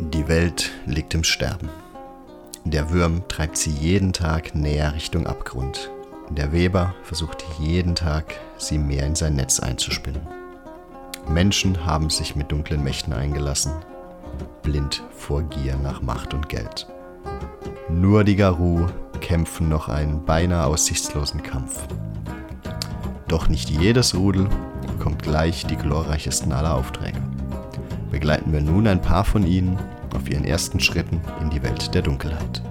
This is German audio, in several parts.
Die Welt liegt im Sterben. Der Würm treibt sie jeden Tag näher Richtung Abgrund. Der Weber versucht jeden Tag, sie mehr in sein Netz einzuspinnen. Menschen haben sich mit dunklen Mächten eingelassen, blind vor Gier nach Macht und Geld. Nur die Garou kämpfen noch einen beinahe aussichtslosen Kampf. Doch nicht jedes Rudel bekommt gleich die glorreichsten aller Aufträge. Begleiten wir nun ein paar von ihnen auf ihren ersten Schritten in die Welt der Dunkelheit.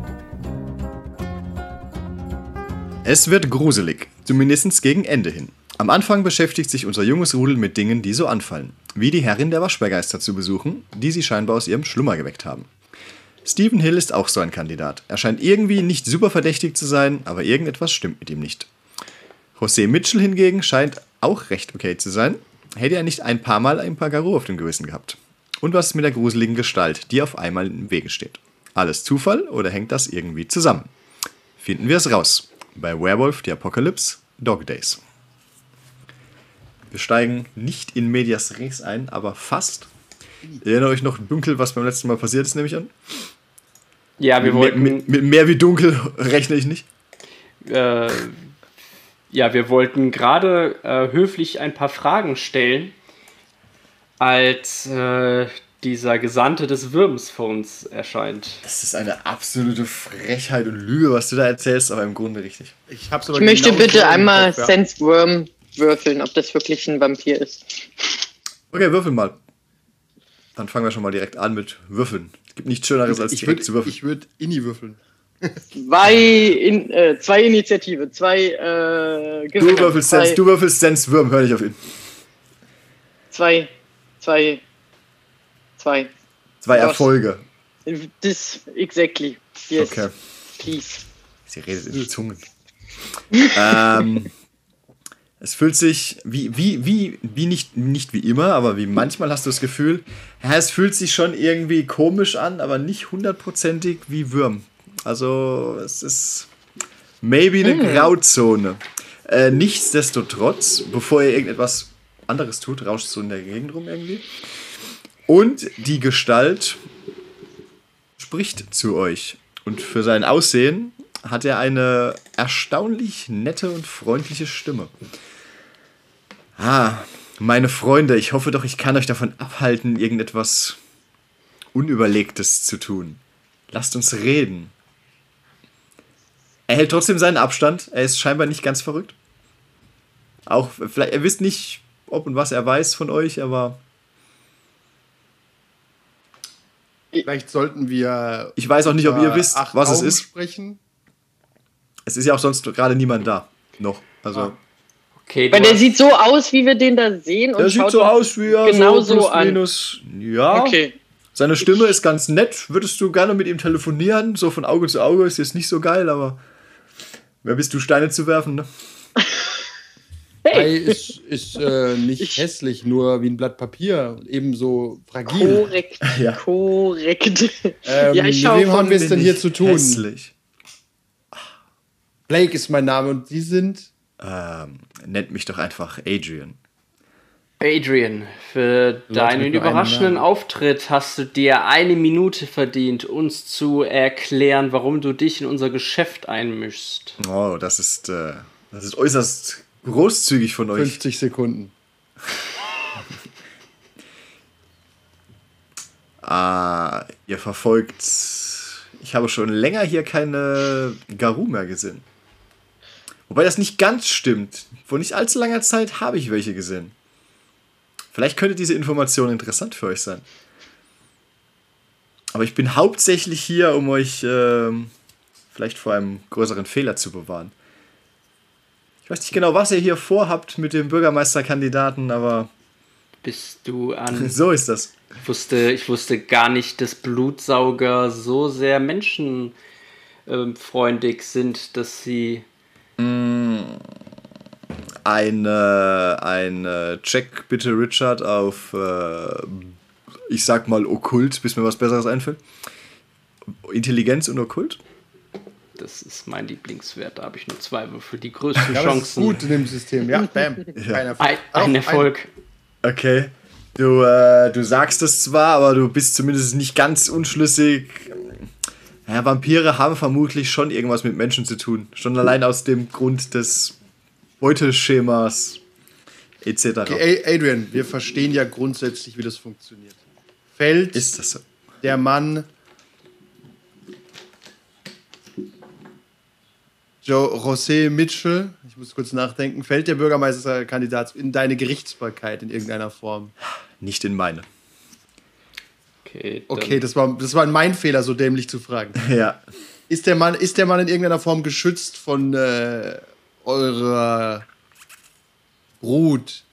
Es wird gruselig, zumindest gegen Ende hin. Am Anfang beschäftigt sich unser junges Rudel mit Dingen, die so anfallen, wie die Herrin der Waschbärgeister zu besuchen, die sie scheinbar aus ihrem Schlummer geweckt haben. Stephen Hill ist auch so ein Kandidat. Er scheint irgendwie nicht super verdächtig zu sein, aber irgendetwas stimmt mit ihm nicht. José Mitchell hingegen scheint auch recht okay zu sein. Hätte er nicht ein paar Mal ein paar Garo auf dem Gewissen gehabt. Und was ist mit der gruseligen Gestalt, die auf einmal im Wege steht? Alles Zufall oder hängt das irgendwie zusammen? Finden wir es raus. Bei Werewolf the Apocalypse Dog Days. Wir steigen nicht in Medias Res ein, aber fast. Ich erinnere euch noch dunkel, was beim letzten Mal passiert ist, nehme ich an. Ja, wir wollten. Mit, mit mehr wie dunkel rechne ich nicht. Äh, ja, wir wollten gerade äh, höflich ein paar Fragen stellen, als äh, dieser Gesandte des Würms vor uns erscheint. Das ist eine absolute Frechheit und Lüge, was du da erzählst, aber im Grunde richtig. Ich, hab's aber Ich möchte genau bitte so im einmal ja. Sense Worm würfeln, ob das wirklich ein Vampir ist. Okay, würfel mal. Dann fangen wir schon mal direkt an mit Würfeln. Es gibt nichts Schöneres, als Ich direkt würde zu würfeln. ich würd Inni würfeln. Zwei, in, äh, zwei Initiative, zwei äh, Du Gewinner, würfelst zwei, Sense, du würfelst Sense Würm, hör nicht auf ihn. zwei, zwei, zwei. Zwei Was? Erfolge. This exactly. Yes, Okay. please. Sie redet in Zungen. ähm, es fühlt sich wie, wie, wie, wie nicht, nicht wie immer, aber wie manchmal hast du das Gefühl, ja, es fühlt sich schon irgendwie komisch an, aber nicht hundertprozentig wie Würm. Also es ist maybe eine Grauzone. Äh, nichtsdestotrotz, bevor ihr irgendetwas anderes tut, rauscht so in der Gegend rum irgendwie. Und die Gestalt spricht zu euch. Und für sein Aussehen hat er eine erstaunlich nette und freundliche Stimme. Ah, meine Freunde, ich hoffe doch, ich kann euch davon abhalten, irgendetwas Unüberlegtes zu tun. Lasst uns reden. Er hält trotzdem seinen Abstand. Er ist scheinbar nicht ganz verrückt. Auch, vielleicht, er wisst nicht, ob und was er weiß von euch, aber Vielleicht sollten wir. ich weiß auch nicht, ob ihr wisst, was es ist. Sprechen. Es ist ja auch sonst gerade niemand da. Noch. Also. Ah. Okay, Weil der sieht so aus, wie wir den da sehen. Und Der sieht schaut so aus wie er genau so plus so an. minus. Ja. Okay. Seine Stimme ist ganz nett. Würdest du gerne mit ihm telefonieren? So von Auge zu Auge ist jetzt nicht so geil, aber wer bist du, Steine zu werfen, ne? Ei ist, ist äh, nicht hässlich, nur wie ein Blatt Papier. Ebenso fragil. Korrekt. Ja. Korrekt. Ähm, ja, ich mit schau wem haben wir es denn hier zu tun? Hässlich. Blake ist mein Name und Sie sind. Ähm, nennt mich doch einfach Adrian. Adrian, für deinen nur einem überraschenden. Auftritt hast du dir eine Minute verdient, uns zu erklären, warum du dich in unser Geschäft einmischst. Oh, das ist, äh, das ist äußerst großzügig von euch. 50 Sekunden. Ah, ihr verfolgt. Ich habe schon länger hier keine Garou mehr gesehen. Wobei das nicht ganz stimmt. Vor nicht allzu langer Zeit habe ich welche gesehen. Vielleicht könnte diese Information interessant für euch sein. Aber ich bin hauptsächlich hier, um euch ähm, vielleicht vor einem größeren Fehler zu bewahren. Ich weiß nicht genau, was ihr hier vorhabt mit dem Bürgermeisterkandidaten, aber Bist du an. so ist das. Ich wusste, ich wusste gar nicht, dass Blutsauger so sehr menschenfreundlich sind, dass sie. Ein, äh, ein äh, Check bitte, Richard, auf, äh, ich sag mal, Okkult, bis mir was Besseres einfällt. Intelligenz und Okkult? Das ist mein Lieblingswert. Da habe ich nur zwei Würfel. Die größten Ja, das ist Chancen. gut in dem System. Ja, bam. Kein Erfolg. Ein, ein Erfolg. Okay. Du, äh, du sagst es zwar, aber du bist zumindest nicht ganz unschlüssig. Ja, Vampire haben vermutlich schon irgendwas mit Menschen zu tun. Schon allein aus dem Grund des Beuteschemas etc. Okay, Adrian, wir verstehen ja grundsätzlich, wie das funktioniert. Fällt Ist das so? der Mann Joe José Mitchell, ich muss kurz nachdenken, fällt der Bürgermeisterkandidat in deine Gerichtsbarkeit in irgendeiner Form? Nicht in meine. Okay, Okay, das war, das war mein Fehler, so dämlich zu fragen. Ja. Ist der Mann, ist der Mann in irgendeiner Form geschützt von äh, eurer Brut?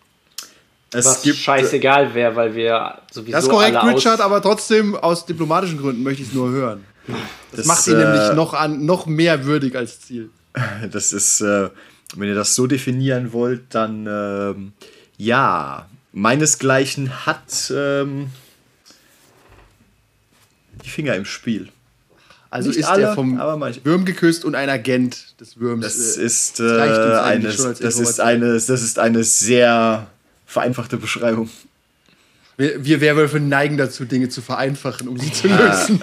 Es was gibt. scheißegal wäre, weil wir sowieso Das ist korrekt, alle Richard, aber trotzdem aus diplomatischen Gründen möchte ich es nur hören. Das, Das, macht ihn äh, nämlich noch, an, noch mehr würdig als Ziel. Das ist, äh, wenn ihr das so definieren wollt, dann ähm, ja, meinesgleichen hat ähm, die Finger im Spiel. Also Nicht ist alle, er vom. Würm geküsst und ein Agent des Würms. Das äh, ist, äh, das eigentlich eine, das, ist eine, das ist eine sehr vereinfachte Beschreibung. Wir, wir Werwölfe neigen dazu, Dinge zu vereinfachen, um sie zu lösen.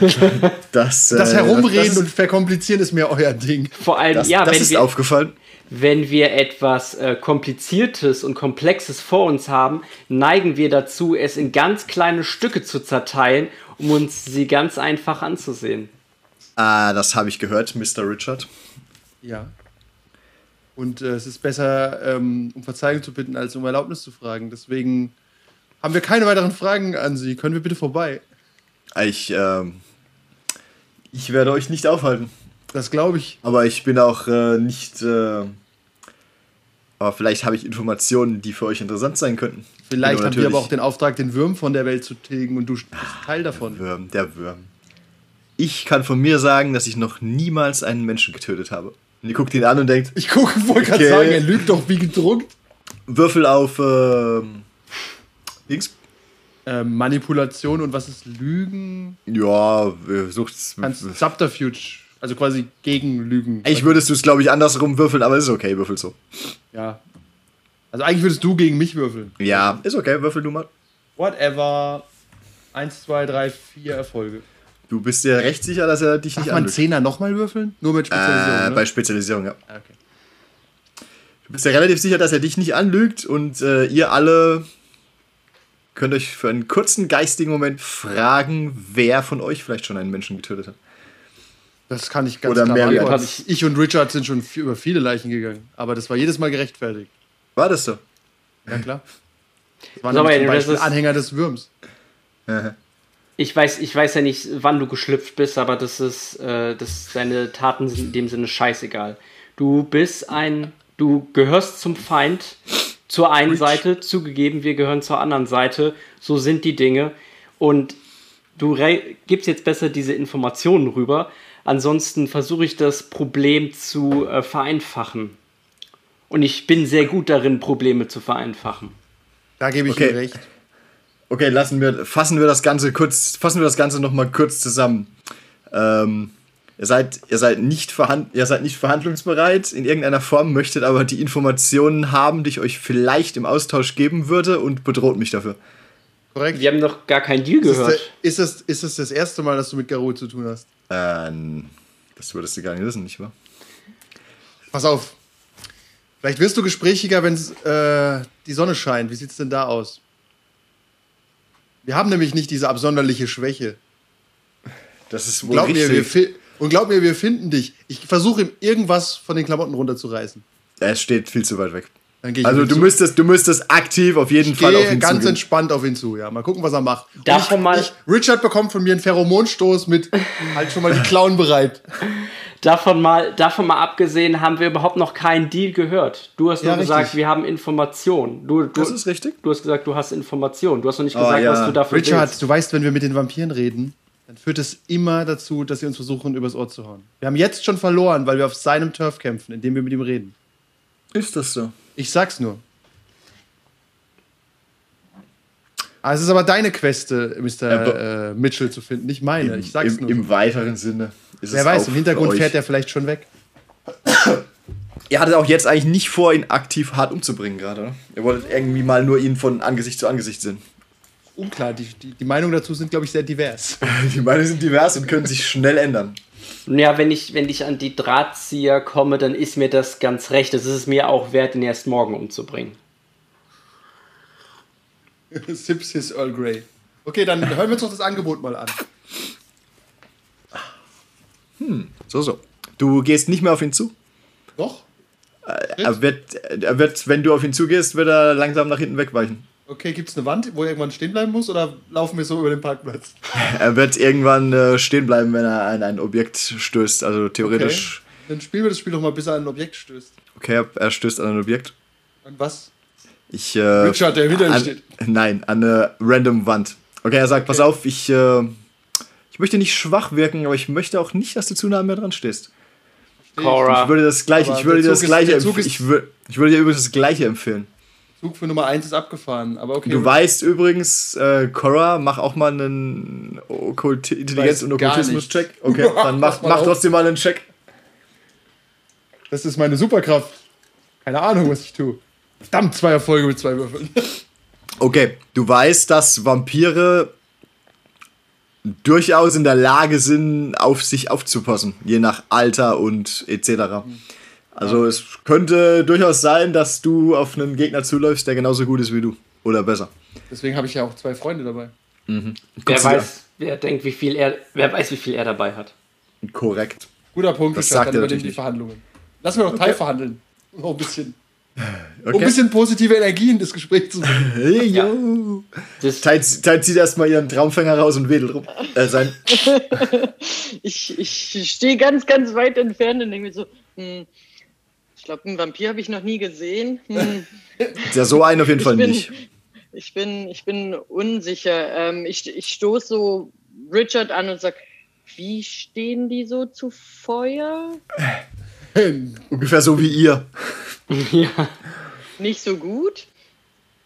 Das, Das äh, Herumreden das, und Verkomplizieren ist mehr euer Ding. Vor allem, das, ja, das wenn ist wir, aufgefallen. wenn wir etwas äh, Kompliziertes und Komplexes vor uns haben, neigen wir dazu, es in ganz kleine Stücke zu zerteilen, um uns sie ganz einfach anzusehen. Ah, das habe ich gehört, Mr. Richard. Ja. Und äh, es ist besser, ähm, um Verzeihung zu bitten, als um Erlaubnis zu fragen. Deswegen haben wir keine weiteren Fragen an Sie. Können wir bitte vorbei? Ich, ähm, ich werde euch nicht aufhalten. Das glaube ich. Aber ich bin auch äh, nicht. Äh, aber vielleicht habe ich Informationen, die für euch interessant sein könnten. Vielleicht Genau, haben wir aber auch den Auftrag, den Würm von der Welt zu tilgen und du bist Teil davon. Würm, der Würm. Ich kann von mir sagen, dass ich noch niemals einen Menschen getötet habe. Und ihr guckt ihn an und denkt, Ich gucke, wollte gerade Okay. sagen, er lügt doch wie gedruckt. Würfel auf ähm, Dings. Ähm, Manipulation und was ist Lügen? Ja, äh, sucht's. Subterfuge, also quasi gegen Lügen. Eigentlich würdest du es, glaube ich, andersrum würfeln, aber ist okay, würfel so. Ja. Also eigentlich würdest du gegen mich würfeln. Ja, ist okay, würfel du mal. Whatever. Eins, zwei, drei, vier Erfolge. Du bist dir recht sicher, dass er dich Darf nicht man anlügt. Zehner nochmal würfeln? Nur mit Spezialisierung, Äh, ne? Bei Spezialisierung, ja. Ah, okay. Du bist ja relativ sicher, dass er dich nicht anlügt und äh, ihr alle könnt euch für einen kurzen geistigen Moment fragen, wer von euch vielleicht schon einen Menschen getötet hat. Das kann ich ganz Oder klar beantworten. Ich, ich und Richard sind schon über viele Leichen gegangen. Aber das war jedes Mal gerechtfertigt. War das so? Ja, klar. Das waren So, aber zum Beispiel Anhänger des Würms. Ich weiß, ich weiß ja nicht, wann du geschlüpft bist, aber das ist, äh, das deine Taten sind in dem Sinne scheißegal. Du bist ein, du gehörst zum Feind, zur einen Seite, zugegeben, wir gehören zur anderen Seite. So sind die Dinge. Und du gibst jetzt besser diese Informationen rüber. Ansonsten versuche ich das Problem zu äh, vereinfachen. Und ich bin sehr gut darin, Probleme zu vereinfachen. Da gebe ich Okay. ihm recht. Okay, lassen wir, fassen wir das Ganze kurz, fassen wir das Ganze noch mal kurz zusammen. Ähm, ihr seid, ihr seid nicht verhand, ihr seid nicht verhandlungsbereit in irgendeiner Form, möchtet aber die Informationen haben, die ich euch vielleicht im Austausch geben würde und bedroht mich dafür. Korrekt. Wir haben noch gar keinen Deal gehört. ist, das, ist das das erste Mal, dass du mit Garou zu tun hast? Ähm, das würdest du gar nicht wissen, nicht wahr? Pass auf. Vielleicht wirst du gesprächiger, wenn äh, die Sonne scheint. Wie sieht's denn da aus? Wir haben nämlich nicht diese absonderliche Schwäche. Das ist wohl Glaub mir, wir richtig. Und glaub mir, wir finden dich. Ich versuche ihm irgendwas von den Klamotten runterzureißen. Es steht viel zu weit weg. Dann geh ich Also du zu. müsstest, du müsstest aktiv auf jeden Ich Fall auf gehe ihn ganz zugehen. entspannt auf ihn zu, ja. Mal gucken, was er macht. Davon ich, mal- ich, Richard bekommt von mir einen Pheromonstoß mit halt schon mal die Klauen bereit. Davon mal, davon mal abgesehen, haben wir überhaupt noch keinen Deal gehört. Du hast nur Ja, gesagt, richtig. wir haben Informationen. Du, du, Das ist richtig. du hast gesagt, du hast Informationen. Du hast noch nicht Oh, gesagt, ja. was du dafür Richard, willst. du weißt, wenn wir mit den Vampiren reden, dann führt es immer dazu, dass sie uns versuchen, übers Ohr zu hauen. Wir haben jetzt schon verloren, weil wir auf seinem Turf kämpfen, indem wir mit ihm reden. Ist das so? Ich sag's nur. Ah, es ist aber deine Queste, Mr. Äh, Mitchell zu finden, nicht meine. ich sag's Im, nur. Im weiteren Sinne. Ist Wer weiß, im Hintergrund fährt er vielleicht schon weg. Ihr hattet auch jetzt eigentlich nicht vor, ihn aktiv hart umzubringen gerade, oder? Ihr wolltet irgendwie mal nur ihn von Angesicht zu Angesicht sehen. Unklar. Die, die, die Meinungen dazu sind, glaube ich, sehr divers. Die Meinungen sind divers und können sich schnell ändern. Ja, wenn ich, wenn ich an die Drahtzieher komme, dann ist mir das ganz recht. Es ist mir auch wert, ihn erst morgen umzubringen. Sips his Earl Grey. Okay, dann hören wir uns doch das Angebot mal an. So, so. Du gehst nicht mehr auf ihn zu. Doch? Er wird, er wird, wenn du auf ihn zugehst, wird er langsam nach hinten wegweichen. Okay, gibt es eine Wand, wo er irgendwann stehen bleiben muss oder laufen wir so über den Parkplatz? Er wird irgendwann äh, stehen bleiben, wenn er an ein Objekt stößt. Also theoretisch. Dann spielen wir das Spiel doch mal, bis er an ein Objekt stößt. Okay, er- stößt an ein Objekt. Und was? Ich, äh, Richard, der hinter ihm an, steht. Nein, an eine random Wand. Okay, er sagt, pass auf, ich, äh, ich möchte nicht schwach wirken, aber ich möchte auch nicht, dass du zu nah an mir dran stehst. Cora. Ich würde das gleiche, ich würde dir das gleiche, ich, wür- ich würde dir übrigens das gleiche empfehlen. Zug für Nummer 1 ist abgefahren, aber okay. Du weißt übrigens, äh, Cora, mach auch mal einen Okkult Intelligenz- und Okkultismus-Check. Okay, dann mach, Mach trotzdem mal einen Check. Das ist meine Superkraft. Keine Ahnung, was ich tue. Verdammt, zwei Erfolge mit zwei Würfeln. Okay, du weißt, dass Vampire durchaus in der Lage sind, auf sich aufzupassen, je nach Alter und etc. Also es könnte durchaus sein, dass du auf einen Gegner zuläufst, der genauso gut ist wie du. Oder besser. Deswegen habe ich ja auch zwei Freunde dabei. Wer du dir weiß, wer denkt, wie viel er, wer weiß, wie viel er dabei hat. Korrekt. Guter Punkt, Das sagt dann er übernehmen die. Verhandlungen. Lass wir doch Teil verhandeln. Noch ein bisschen. Um Okay. ein bisschen positive Energie in das Gespräch zu bringen. Hey, yo. Das, Tide, Tide zieht erstmal ihren Traumfänger raus und wedelt rum. Äh, sein. Ich, ich stehe ganz, ganz weit entfernt und denke mir so, hm, glaube, einen Vampir habe ich noch nie gesehen. Hm, Ja, so einen auf jeden ich, Fall bin, nicht. ich, bin, ich bin unsicher. Ähm, ich ich stoße so Richard an und sage, wie stehen die so zu Feuer? Ungefähr so wie ihr. ja, Nicht so gut?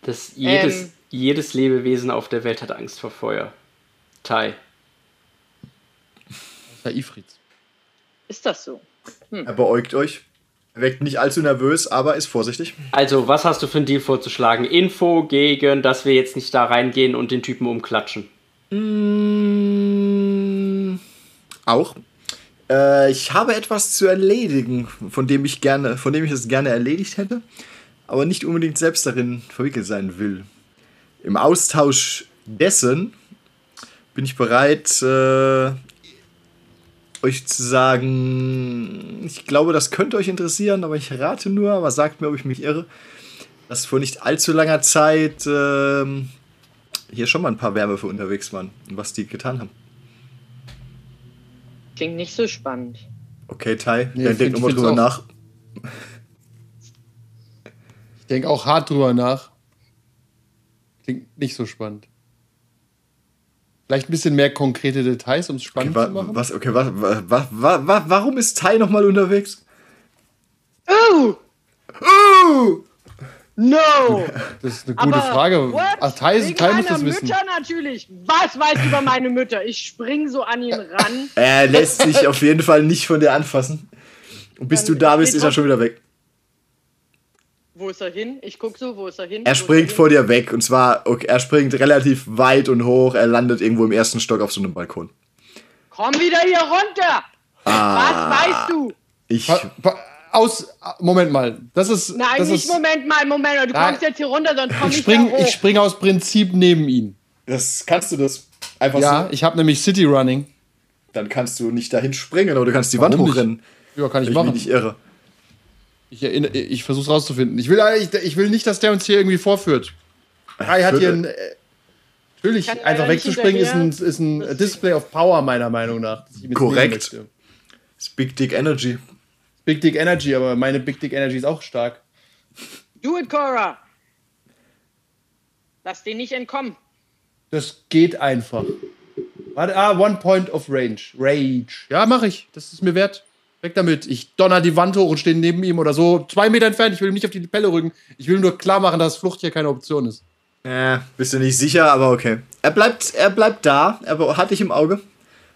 das jedes, Ähm. jedes Lebewesen auf der Welt hat Angst vor Feuer. Tai. War Ifrit. Ist das so? Er beäugt euch. Er wirkt nicht allzu nervös, aber ist vorsichtig. Also, was hast du für einen Deal vorzuschlagen? Info gegen, dass wir jetzt nicht da reingehen und den Typen umklatschen. Mm, auch. Äh, ich habe etwas zu erledigen, von dem ich gerne, von dem ich es gerne erledigt hätte, aber nicht unbedingt selbst darin verwickelt sein will. Im Austausch dessen bin ich bereit, äh, euch zu sagen, ich glaube, das könnte euch interessieren, aber ich rate nur, aber sagt mir, ob ich mich irre, dass vor nicht allzu langer Zeit ähm, hier schon mal ein paar Werwölfe unterwegs waren und was die getan haben. Klingt nicht so spannend. Okay, Tai, Nee, dann find- denk nochmal drüber nach. Ich denke auch hart drüber nach. Klingt nicht so spannend. Vielleicht ein bisschen mehr konkrete Details, um es Okay, spannend wa zu machen. was, okay, wa wa wa wa wa warum ist Tai nochmal unterwegs? Oh! Uh! No! Das ist eine gute Aber Frage. what? Ach, Teil, Wegen Teil muss meiner das wissen. Mütter natürlich. Was weiß über meine Mütter? Ich spring so an ihn ran. Er lässt sich auf jeden Fall nicht von dir anfassen. Und bis du Dann da bist, ist er schon wieder weg. Wo ist er hin? Ich guck so, wo ist er hin? Er springt hin? vor dir weg und zwar, okay, er springt relativ weit und hoch. Er landet irgendwo im ersten Stock auf so einem Balkon. Komm wieder hier runter! Ah. Was weißt du? Ich, Pa- pa- Aus. Moment mal. Das ist. Nein, das nicht ist, Moment mal, Moment mal. Du Nein. kommst jetzt hier runter, sonst komm ich ich spring, da hoch. ich spring aus Prinzip neben ihn. das kannst du das einfach Ja, so. ich habe nämlich City Running. Dann kannst du nicht dahin springen oder du kannst die Warum Wand nicht? hochrennen. Ja, kann ich Ich machen. bin nicht irre. Ich, erinnere- ich versuche rauszufinden. Ich will, ich, ich will nicht, dass der uns hier irgendwie vorführt. Kai hat hier ein. Äh, natürlich, einfach wegzuspringen ist ein, ist ein Display of Power, meiner Meinung nach. Korrekt. ist Big Dick Energy. Big Dick Energy, aber meine Big Dick Energy ist auch stark. Do it, Cora! Lass den nicht entkommen. Das geht einfach. Warte, ah, One Point of Range. Rage. Ja, mache ich. Das ist mir wert. Weg damit. Ich donner die Wand hoch und stehe neben ihm oder so. Zwei Meter entfernt. Ich will ihm nicht auf die Pelle rücken. Ich will nur klar machen, dass Flucht hier keine Option ist. Äh, bist du nicht sicher, aber okay. Er bleibt, er bleibt da, er hat dich im Auge.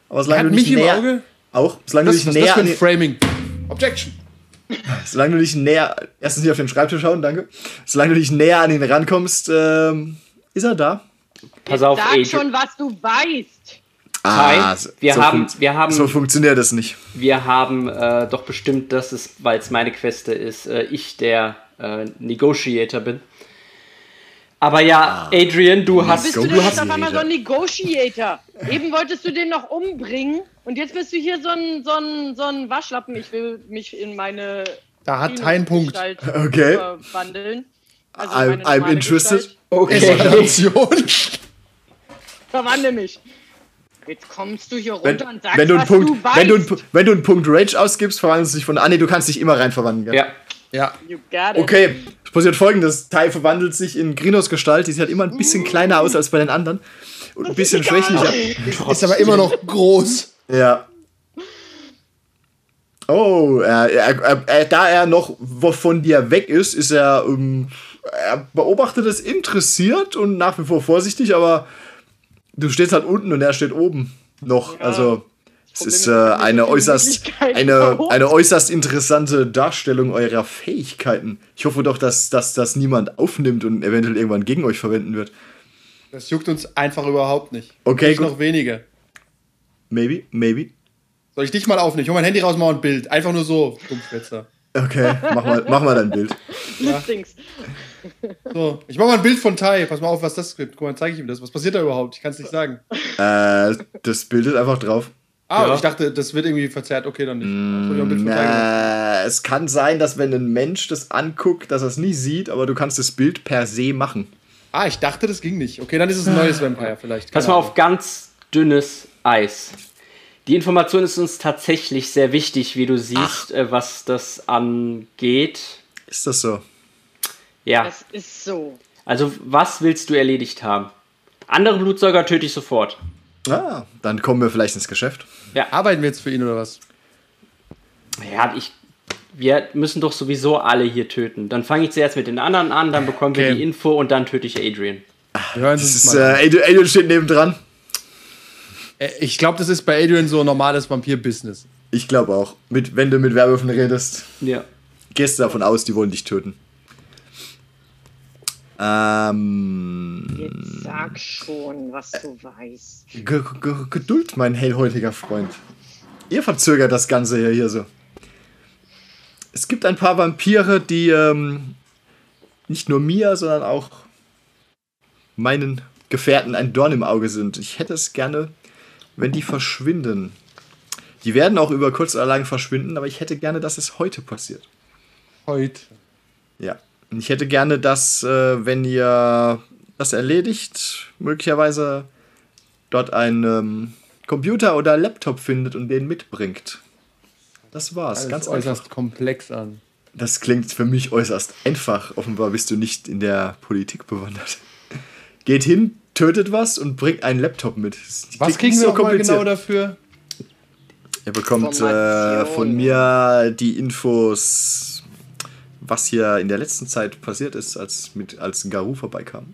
Aber solange Er hat du nicht mich im näher, Auge? Auch, solange Das, du was dich ist das näher, für an ein Framing? Objection. solange du dich näher, erstens nicht auf den Schreibtisch schauen, danke. Solange du dich näher an ihn rankommst, ähm, ist er da. pass auf, Sag Adrian. schon, was du weißt. Kai, so- wir so haben- wir haben- So funktioniert das nicht. Wir haben äh, doch bestimmt, dass es, weil es meine Queste ist, äh, ich der äh, Negotiator bin. Aber ja, Adrian, du hast. Bist du Du hast auf einmal so ein Negotiator? Eben wolltest du den noch umbringen und jetzt bist du hier so ein, so ein, so ein Waschlappen. Ich will mich in meine Da hat kein Punkt. Okay. verwandeln. Also I'm- I'm interested. Gestalt. okay. Verwandle mich. Jetzt kommst du hier Wenn, runter und sagst, wenn, du einen was Punkt, du weißt. wenn, du wenn du einen Punkt Rage ausgibst, verwandelst du dich von. Ah, nee, du kannst dich immer rein verwandeln. gell? Ja, Ja. You got it. Okay, es passiert folgendes: Tai verwandelt sich in Grinos Gestalt. Die sieht halt immer ein bisschen kleiner aus als bei den anderen. Und ein bisschen schwächlicher. Ist aber immer noch groß. Ja. Oh, er, er, er, da er noch von dir weg ist, ist er, ähm, er beobachtet es interessiert und nach wie vor vorsichtig, aber du stehst halt unten und er steht oben noch. Ja. Also es Problem ist äh, eine äußerst, eine, eine äußerst interessante Darstellung eurer Fähigkeiten. Ich hoffe doch, dass, dass das niemand aufnimmt und eventuell irgendwann gegen euch verwenden wird. Das juckt uns einfach überhaupt nicht. Okay, Nicht gut. noch wenige. Maybe, maybe. Soll ich dich mal aufnehmen? Ich hol mein Handy raus, mach ein Bild. Einfach nur so, Dummschwätzer. Okay, mach mal, mach mal dein Bild. Listings. So, ich mach mal ein Bild von Tai. Pass mal auf, was das gibt. Guck mal, zeige ich ihm das. Was passiert da überhaupt? Ich kann es nicht sagen. Äh, das Bild ist einfach drauf. Ah, Ja. ich dachte, das wird irgendwie verzerrt. Okay, dann nicht. Soll ich mal ein Bild von Tai machen? Äh, es kann sein, dass wenn ein Mensch das anguckt, dass er es nie sieht, aber du kannst das Bild per se machen. Ah, ich dachte, das ging nicht. Okay, dann ist es ein neues Vampire vielleicht. pass mal Ahnung. auf ganz dünnes Eis. Die Information ist uns tatsächlich sehr wichtig, wie du siehst, äh, was das angeht. Ist das so? Ja, Das ist so. also was willst du erledigt haben? Andere Blutsauger töte ich sofort. Ah, dann kommen wir vielleicht ins Geschäft. Arbeiten wir jetzt für ihn oder was? Ja, ich. Wir müssen doch sowieso alle hier töten. Dann fange ich zuerst mit den anderen an, dann bekommen wir Okay. die Info und dann töte ich Adrian. Wir hören Das ist, äh, an. Adrian, Adrian steht nebendran. Äh, Ich glaube, das ist bei Adrian so normales Vampir-Business. Ich glaube auch. Mit, wenn du mit Werwölfen redest, Ja. gehst du davon aus, die wollen dich töten. Ähm, Jetzt sag schon, was du weißt. G G Geduld, mein hellhäutiger Freund. Ihr verzögert das Ganze ja hier so. Es gibt ein paar Vampire, die ähm, nicht nur mir, sondern auch meinen Gefährten ein Dorn im Auge sind. Ich hätte es gerne, wenn die verschwinden. Die werden auch über kurz oder lang verschwinden, aber ich hätte gerne, dass es heute passiert. Heute. Ja. Ich hätte gerne, dass, äh, wenn ihr das erledigt, möglicherweise dort einen ähm, Computer oder Laptop findet und den mitbringt. Das war's. Das ganz äußerst einfach. komplex an. Das klingt für mich äußerst einfach. Offenbar bist du nicht in der Politik bewandert. Geht hin, tötet was und bringt einen Laptop mit. Das Was kriegen nicht wir mal genau dafür? Er bekommt äh, von mir die Infos, was hier in der letzten Zeit passiert ist, als, mit, als Garou vorbeikam.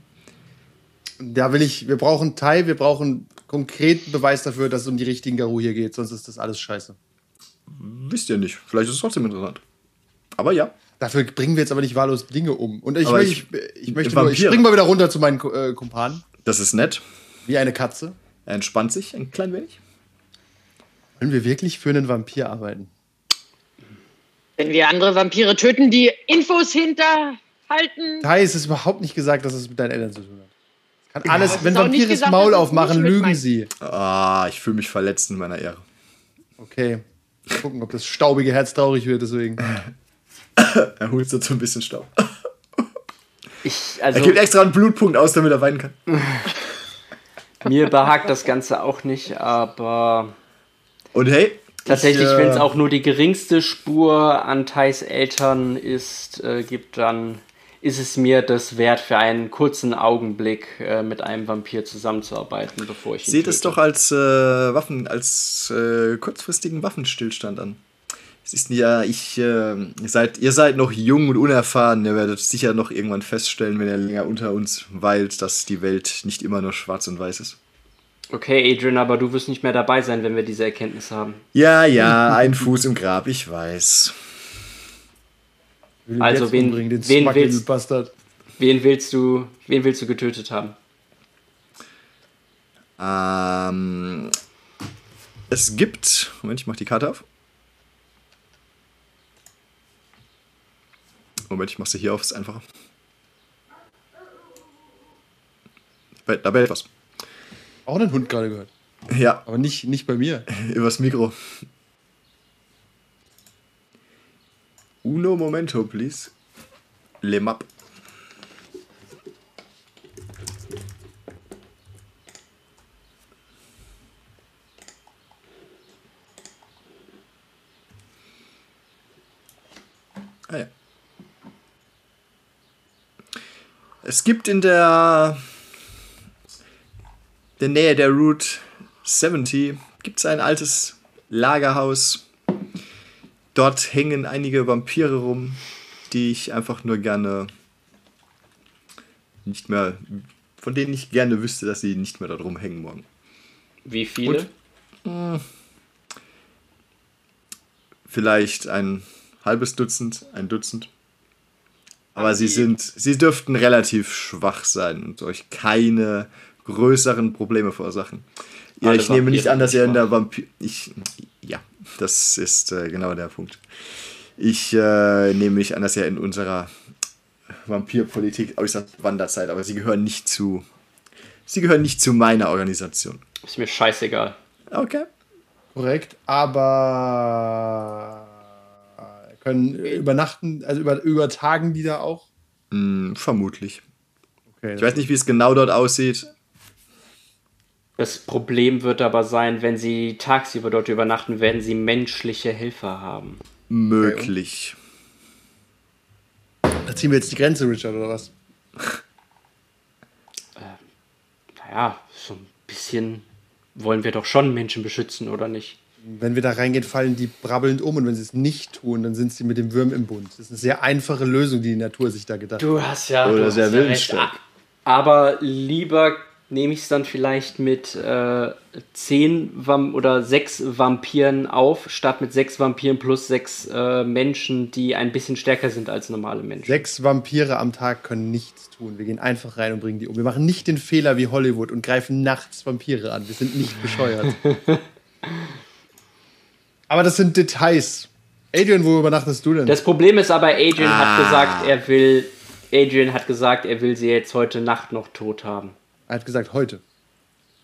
Da will ich, wir brauchen Tai, wir brauchen konkreten Beweis dafür, dass es um die richtigen Garou hier geht, sonst ist das alles scheiße. Wisst ihr nicht. Vielleicht ist es trotzdem interessant. Aber ja. Dafür bringen wir jetzt aber nicht wahllos Dinge um. Und ich, möchte- ich- ich, ich möchte nur, ich spring mal wieder runter zu meinen äh, Kumpanen, Das ist nett. wie eine Katze. Er entspannt sich ein klein wenig. Wollen wir wirklich für einen Vampir arbeiten? Wenn wir andere Vampire töten, die Infos hinterhalten. Tai, es ist überhaupt nicht gesagt, dass es mit deinen Eltern zu tun hat. Kann alles, es wenn Vampire das Maul es aufmachen, lügen sie. Ah, ich fühle mich verletzt in meiner Ehre. Okay. Mal gucken, ob das staubige Herz traurig wird, deswegen. Er holt so ein bisschen Staub. Ich, Er also, gibt extra einen Blutpunkt aus, damit er weinen kann. mir behagt das Ganze auch nicht, aber Und hey. Tatsächlich, ich, äh, wenn es auch nur die geringste Spur an Thais Eltern ist, äh, gibt, dann ist es mir das wert, für einen kurzen Augenblick äh, mit einem Vampir zusammenzuarbeiten, bevor ich Seht es doch als äh, Waffen, als äh, kurzfristigen Waffenstillstand an. Es ist ja, ich, äh, ihr, seid, ihr seid noch jung und unerfahren. Ihr werdet sicher noch irgendwann feststellen, wenn ihr länger unter uns weilt, dass die Welt nicht immer nur schwarz und weiß ist. Okay, Adrian, aber du wirst nicht mehr dabei sein, wenn wir diese Erkenntnis haben. Ja, ja, ein Fuß im Grab, ich weiß. Will ihn Also wen- umbringen, den wen willst-. Wen willst du, wen willst du getötet haben? Ähm, es gibt. Moment, ich mach die Karte auf. Moment, ich mach sie hier auf, ist einfacher. Bei- Da bellt was. Auch einen Hund gerade gehört. Ja, Aber nicht, nicht bei mir. übers Mikro. Uno momento, please. Le map. Ah ja. Es gibt in der, der Nähe der Route 70 gibt es ein altes Lagerhaus. Dort hängen einige Vampire rum, die ich einfach nur gerne nicht mehr, von denen ich gerne wüsste, dass sie nicht mehr dort rumhängen morgen. Wie viele? Vielleicht ein halbes Dutzend, ein Dutzend. Aber sie sind, sie dürften relativ schwach sein und euch keine größeren Probleme verursachen. Ja, Alle ich nehme nicht an, dass ihr in der. Vampir. Ich, ja, das ist äh, genau der Punkt. Ich äh, nehme nicht an, dass ihr in unserer Vampirpolitik äußerst wandert seid, aber sie gehören nicht zu. Sie gehören nicht zu meiner Organisation. Ist mir scheißegal. Okay. Korrekt. Aber können übernachten, also über, übertagen die da auch? Hm, vermutlich. Okay. Ich weiß nicht, wie es genau dort aussieht. Das Problem wird aber sein, wenn sie tagsüber dort übernachten, werden sie menschliche Helfer haben. Möglich. Da ziehen wir jetzt die Grenze, Richard, oder was? Naja, so ein bisschen wollen wir doch schon Menschen beschützen, oder nicht? Wenn wir da reingehen, fallen die brabbelnd um und wenn sie es nicht tun, dann sind sie mit dem Würm im Bund. Das ist eine sehr einfache Lösung, die die Natur sich da gedacht hat. Du hast ja, Oder du hast sehr ja recht. Aber lieber nehme ich es dann vielleicht mit äh, zehn Vam oder sechs Vampiren auf, statt mit sechs Vampiren plus sechs äh, Menschen, die ein bisschen stärker sind als normale Menschen. Sechs Vampire am Tag können nichts tun. Wir gehen einfach rein und bringen die um. Wir machen nicht den Fehler wie Hollywood und greifen nachts Vampire an. Wir sind nicht bescheuert. Aber das sind Details. Adrian, wo übernachtest du denn? Das Problem ist aber, Adrian Ah. hat gesagt, er will. Adrian hat gesagt, er will sie jetzt heute Nacht noch tot haben. Er hat gesagt, heute.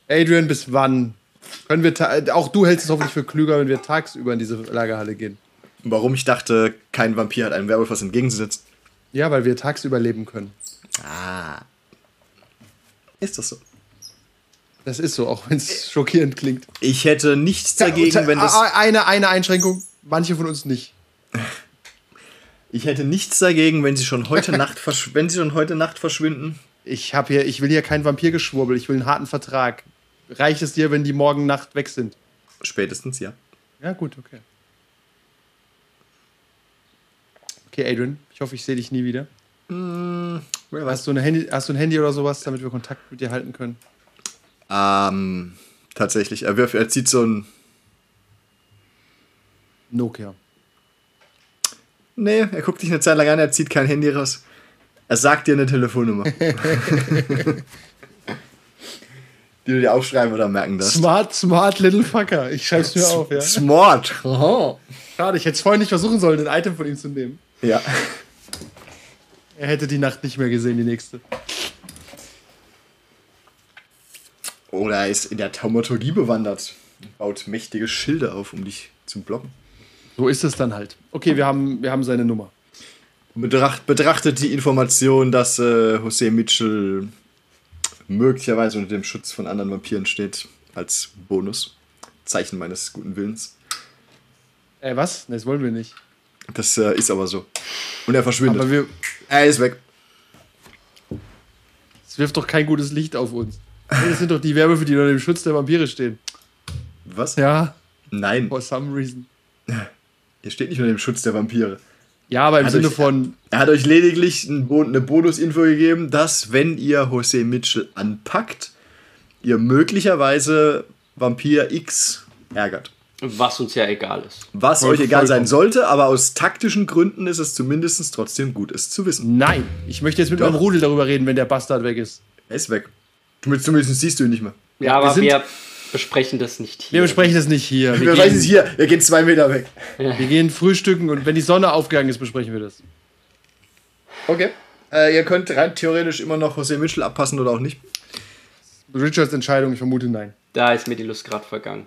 Adrian, bis wann? Können wir auch du hältst es hoffentlich für klüger, wenn wir tagsüber in diese Lagerhalle gehen. Warum ich dachte, kein Vampir hat einem Werwolf was entgegenzusetzen. Ja, weil wir tagsüber leben können. Ah. Ist das so? Das ist so, auch wenn es schockierend klingt. Ich hätte nichts dagegen, Ja, wenn das. eine, eine Einschränkung, manche von uns nicht. Ich hätte nichts dagegen, wenn sie schon heute Nacht wenn sie schon heute Nacht verschwinden. Ich, hab hier, ich will hier kein Vampirgeschwurbel, ich will einen harten Vertrag. Reicht es dir, wenn die morgen Nacht weg sind? Spätestens, ja. Ja, gut, okay. Okay, Adrian, ich hoffe, ich sehe dich nie wieder. Weiß. Hast du, Handy, hast du ein Handy oder sowas, damit wir Kontakt mit dir halten können? Ähm, tatsächlich. Er, wirft, er zieht so ein. Nokia. Nee, er guckt dich eine Zeit lang an, er zieht kein Handy raus. Er sagt dir eine Telefonnummer. Die du dir aufschreiben oder merken darfst. Smart, smart little fucker. Ich schreib's mir auf, ja. Smart. Aha. Schade, ich hätte es vorhin nicht versuchen sollen, ein Item von ihm zu nehmen. Ja. Er hätte die Nacht nicht mehr gesehen, die nächste. Oder er ist in der Taumaturgie bewandert. Baut mächtige Schilde auf, um dich zu blocken. So ist es dann halt. Okay, wir haben, wir haben seine Nummer. Betracht, betrachtet die Information, dass äh, José Mitchell möglicherweise unter dem Schutz von anderen Vampiren steht, als Bonus. Zeichen meines guten Willens. Äh, was? Ne, das wollen wir nicht. Das äh, ist aber so. Und er verschwindet. Aber wir, er ist weg. es wirft doch kein gutes Licht auf uns. Das sind doch die Werwölfe, die unter dem Schutz der Vampire stehen. Was? Ja, Nein, for some reason. ihr steht nicht unter dem Schutz der Vampire. Ja, aber im Hat Sinne euch- von, Er hat euch lediglich eine Bonusinfo gegeben, dass, wenn ihr José Mitchell anpackt, ihr möglicherweise Vampir X ärgert. Was uns ja egal ist. Was Voll- euch egal sein sollte, aber aus taktischen Gründen ist es zumindest trotzdem gut, es zu wissen. nein, ich möchte jetzt mit Doch. meinem Rudel darüber reden, wenn der Bastard weg ist. Er ist weg. Zumindest, zumindest siehst du ihn nicht mehr. Ja, aber wir wir, sind- besprechen das nicht hier. Wir besprechen das nicht hier. Wir, Wir gehen, reichen es hier, wir gehen zwei Meter weg. wir gehen frühstücken und wenn die Sonne aufgegangen ist, besprechen wir das. Okay. Äh, ihr könnt rein theoretisch immer noch José Mitchell abpassen oder auch nicht. Richards Entscheidung, ich vermute nein. Da ist mir die Lust gerade vergangen.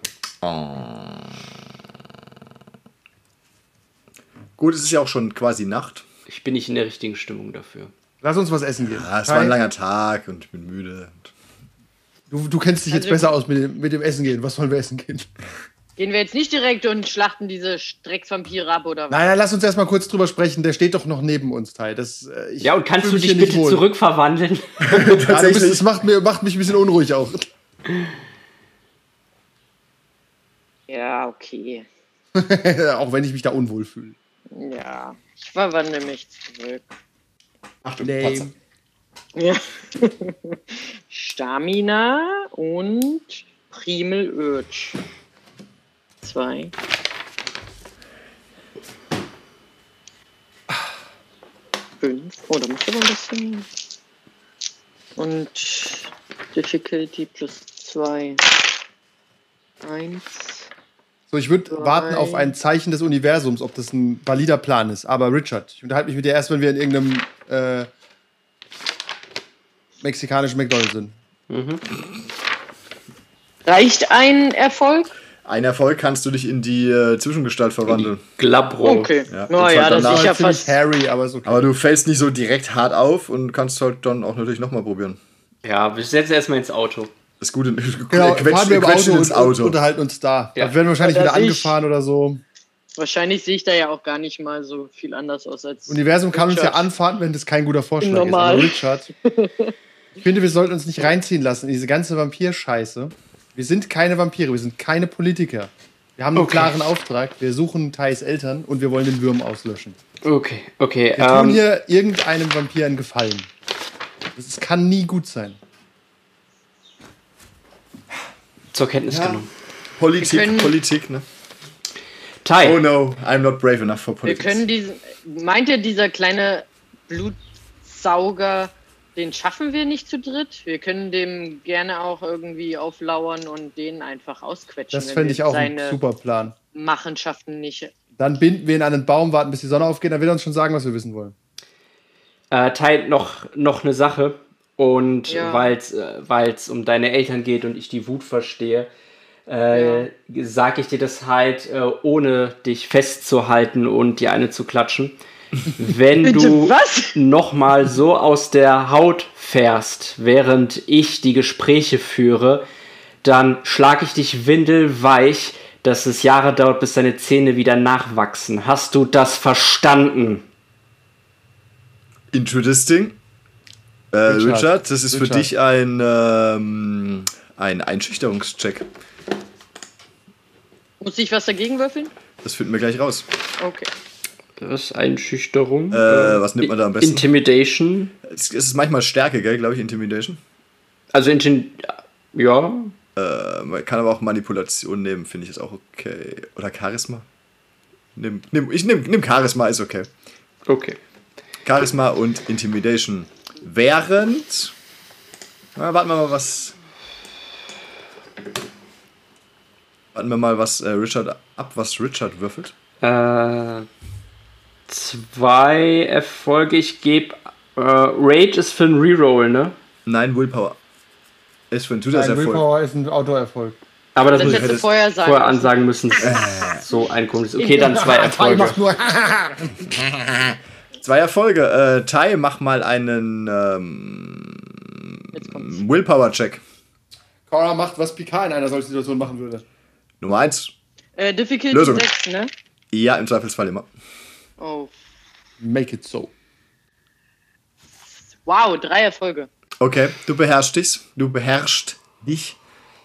Gut, es ist ja auch schon quasi Nacht. Ich bin nicht in der richtigen Stimmung dafür. Lass uns was essen gehen. Ja, es war ein langer Tag und ich bin müde. Du, du kennst dich jetzt Also- besser aus mit dem, mit dem Essen gehen. Was sollen wir essen gehen? Gehen wir jetzt nicht direkt und schlachten diese Drecksvampire ab oder was? Nein, nein, lass uns erstmal kurz drüber sprechen. Der steht doch noch neben uns, Tai. Das, äh, ich Ja, und kannst du dich bitte wohl. zurückverwandeln? Tatsächlich. das macht, mir, macht mich ein bisschen unruhig auch. Ja, okay. auch wenn ich mich da unwohl fühle. Ja, ich verwandle mich zurück. Achtung, Lame. Ja. Stamina und Primel Urge. Zwei. Fünf. Oh, da muss aber ein bisschen. Und Difficulty plus zwei. Eins. So, ich würde warten auf ein Zeichen des Universums, ob das ein valider Plan ist. Aber Richard, ich unterhalte mich mit dir erst, wenn wir in irgendeinem äh, mexikanischen McDonald's sind. Reicht ein Erfolg? Ein Erfolg kannst du dich in die äh, Zwischengestalt verwandeln. Glabro. Okay. Ja, Naja, und das danach ist ja fast. hairy, aber ist okay. Aber du fällst nicht so direkt hart auf und kannst halt dann auch natürlich nochmal probieren. Ja, wir setzen erstmal ins Auto. Das Gute, genau, quetscht, fahren wir im Auto, ins Auto. und unterhalten uns da. Ja. Da werden wir wahrscheinlich Aber wieder angefahren oder so. Wahrscheinlich sehe ich da ja auch gar nicht mal so viel anders aus als. Universum kann uns ja Richard. anfahren, wenn das kein guter Vorschlag Normal. ist. Aber Richard, ich finde, wir sollten uns nicht reinziehen lassen in diese ganze Vampir-Scheiße. Wir sind keine Vampire, wir sind keine Politiker. Wir haben einen Okay. klaren Auftrag. Wir suchen Thais Eltern und wir wollen den Würm auslöschen. Okay, okay. Wir tun Ähm, hier irgendeinem Vampir einen Gefallen. Das kann nie gut sein. zur Kenntnis Ja. genommen. Politik, Wir Politik, ne? Tai, Oh no, I'm not brave enough for Wir politics. können diesen. Meint ihr, dieser kleine Blutsauger, den schaffen wir nicht zu dritt? Wir können dem gerne auch irgendwie auflauern und den einfach ausquetschen. Das fände ich auch ein super Plan. Machenschaften nicht. Dann binden wir ihn an einen Baum, warten, bis die Sonne aufgeht, dann wird er uns schon sagen, was wir wissen wollen. äh, Tai, noch, noch eine Sache. Und Ja. weil es um deine Eltern geht und ich die Wut verstehe, äh, sage ich dir das halt, äh, ohne dich festzuhalten und dir eine zu klatschen. Wenn Bitte du was? nochmal so aus der Haut fährst, während ich die Gespräche führe, dann schlage ich dich windelweich, dass es Jahre dauert, bis deine Zähne wieder nachwachsen. Hast du das verstanden? Interesting. Äh, Richard, Richard, das ist für Richard. dich ein, ähm, ein Einschüchterungscheck. Muss ich was dagegen würfeln? Das finden wir gleich raus. Okay. Ist Einschüchterung. Äh, was nimmt man da am besten? Intimidation. Es ist manchmal Stärke, gell, glaube ich, Intimidation. Also Intim ja. Äh, man kann aber auch Manipulation nehmen, finde ich ist auch okay. Oder Charisma. Nimm, nimm, ich nimm, nimm Charisma, ist okay. Okay. Charisma und Intimidation. Während. Na, warten wir mal, was. Warten wir mal, was äh, Richard ab, was Richard würfelt. Äh, zwei Erfolge. Ich gebe. Äh, Rage ist für einen Reroll, ne? Nein, Willpower. Ist für einen Ein Zusatzerfolg. Willpower ist ein Autoerfolg. Aber das, Das hättest vorher sagen vorher ansagen müssen. so ein komisches. Okay, dann zwei Erfolge. macht nur. Zwei Erfolge. Äh, Tai, mach mal einen ähm. Willpower-Check. Cora macht, was Picard in einer solchen Situation machen würde. Nummer eins. Äh, Difficulty Lösung. 6, ne? Ja, im Zweifelsfall immer. Oh. Make it so. Wow, drei Erfolge. Okay, du beherrschst dich. Du beherrschst dich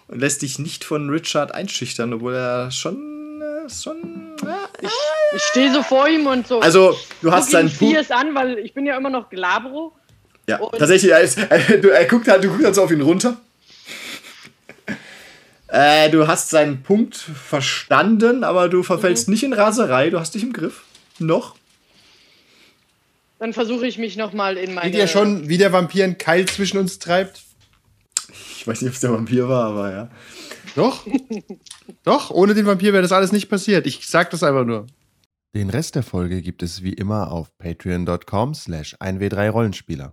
und lässt dich nicht von Richard einschüchtern, obwohl er schon. Äh, schon ja, Ich stehe so vor ihm und so. also, du hast seinen Punkt. fierce an, weil ich bin ja immer noch Glabro. Ja, tatsächlich, er, ist, er, du, er guckt halt, du guckst halt so auf ihn runter. Äh, du hast seinen Punkt verstanden, aber du verfällst nicht in Raserei, du hast dich im Griff. Noch. Dann versuche ich mich nochmal in meine. Seht ihr schon, wie der Vampir einen Keil zwischen uns treibt? Ich weiß nicht, ob es der Vampir war, aber ja. Doch. Doch, ohne den Vampir wäre das alles nicht passiert. Ich sag das einfach nur. Den Rest der Folge gibt es wie immer auf patreon.com slash 1w3rollenspieler.